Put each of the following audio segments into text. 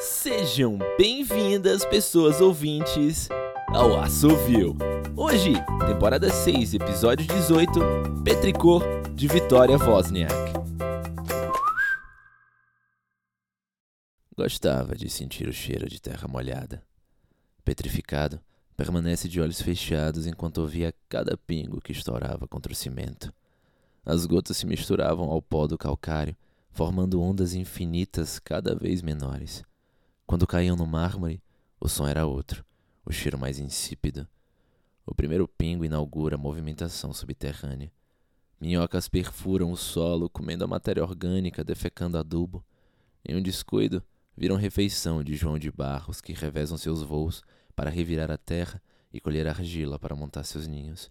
Sejam bem-vindas, pessoas ouvintes, ao Assovio. Hoje, temporada 6, episódio 18, Petricor, de Vitória Wozniak. Gostava de sentir o cheiro de terra molhada. Petrificado, permanece de olhos fechados enquanto ouvia cada pingo que estourava contra o cimento. As gotas se misturavam ao pó do calcário, formando ondas infinitas cada vez menores. Quando caíam no mármore, o som era outro, o cheiro mais insípido. O primeiro pingo inaugura a movimentação subterrânea. Minhocas perfuram o solo, comendo a matéria orgânica, defecando adubo. Em um descuido, viram refeição de João de Barros, que revezam seus voos para revirar a terra e colher argila para montar seus ninhos.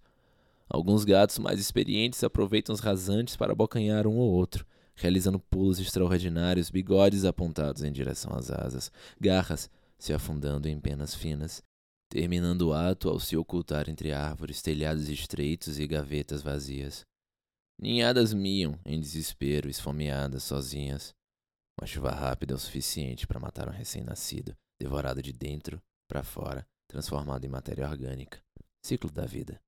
Alguns gatos mais experientes aproveitam os rasantes para abocanhar um ou outro, realizando pulos extraordinários, bigodes apontados em direção às asas, garras se afundando em penas finas, terminando o ato ao se ocultar entre árvores, telhados estreitos e gavetas vazias. Ninhadas miam em desespero, esfomeadas, sozinhas. Uma chuva rápida é o suficiente para matar um recém-nascido, devorado de dentro para fora, transformado em matéria orgânica. Ciclo da vida.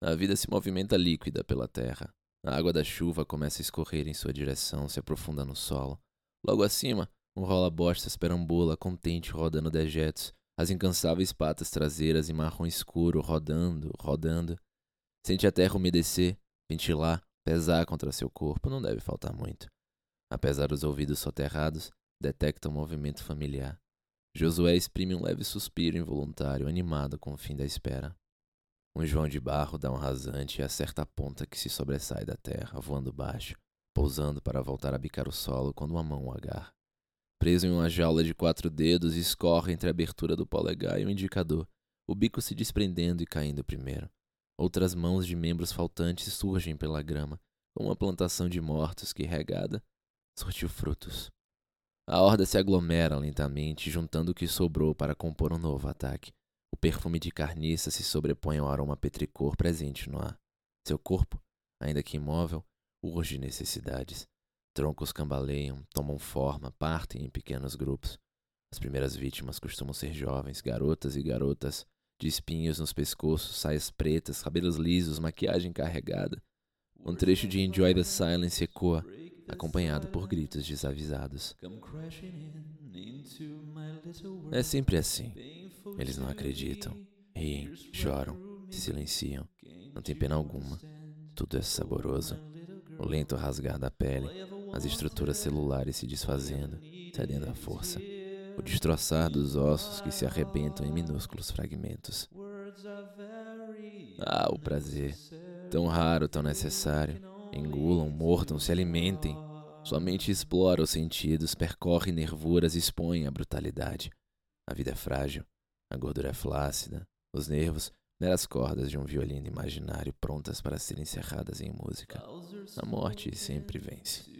A vida se movimenta líquida pela terra. A água da chuva começa a escorrer em sua direção, se aprofunda no solo. Logo acima, um rola-bostas perambula, contente, rodando dejetos, as incansáveis patas traseiras em marrom escuro, rodando, rodando. Sente a terra umedecer, ventilar, pesar contra seu corpo, não deve faltar muito. Apesar dos ouvidos soterrados, detecta um movimento familiar. Josué exprime um leve suspiro involuntário, animado com o fim da espera. Um João de barro dá um rasante e acerta a ponta que se sobressai da terra, voando baixo, pousando para voltar a bicar o solo quando uma mão o agarra. Preso em uma jaula de quatro dedos, escorre entre a abertura do polegar e o indicador, o bico se desprendendo e caindo primeiro. Outras mãos de membros faltantes surgem pela grama, como uma plantação de mortos que, regada, surtiu frutos. A horda se aglomera lentamente, juntando o que sobrou para compor um novo ataque. Perfume de carniça se sobrepõe ao aroma petricor presente no ar. Seu corpo, ainda que imóvel, urge necessidades. Troncos cambaleiam, tomam forma, partem em pequenos grupos. As primeiras vítimas costumam ser jovens, garotas e garotas, de espinhos nos pescoços, saias pretas, cabelos lisos, maquiagem carregada. Um trecho de Enjoy the Silence ecoa, acompanhado por gritos desavisados. É sempre assim. Eles não acreditam, riem, choram, se silenciam. Não tem pena alguma. Tudo é saboroso. O lento rasgar da pele, as estruturas celulares se desfazendo, cedendo à força. O destroçar dos ossos que se arrebentam em minúsculos fragmentos. Ah, o prazer! Tão raro, tão necessário Engulam, mordam, se alimentem. Sua mente explora os sentidos, percorre nervuras, expõe a brutalidade. A vida é frágil, a gordura é flácida, os nervos, meras cordas de um violino imaginário prontas para serem encerradas em música. A morte sempre vence.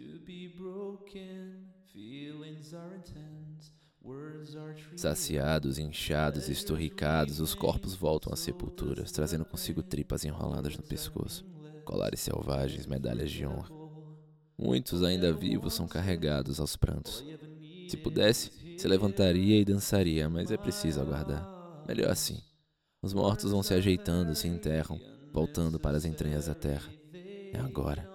Saciados, inchados, esturricados, os corpos voltam às sepulturas, trazendo consigo tripas enroladas no pescoço colares selvagens, medalhas de honra. Muitos ainda vivos são carregados aos prantos. Se pudesse, se levantaria e dançaria, mas é preciso aguardar. Melhor assim. Os mortos vão se ajeitando, se enterram, voltando para as entranhas da terra. É agora.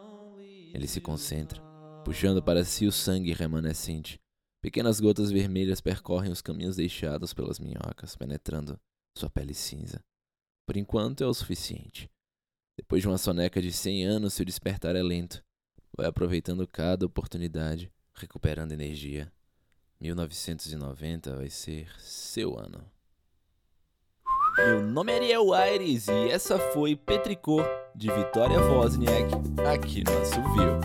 Ele se concentra, puxando para si o sangue remanescente. Pequenas gotas vermelhas percorrem os caminhos deixados pelas minhocas, penetrando sua pele cinza. Por enquanto é o suficiente. Depois de uma soneca de cem anos, seu despertar é lento. Vai aproveitando cada oportunidade, recuperando energia. 1990 vai ser seu ano. Meu nome é Ariel Aires e essa foi Petricor, de Vitória Wozniak, aqui no Assovio.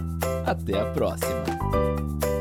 Até a próxima!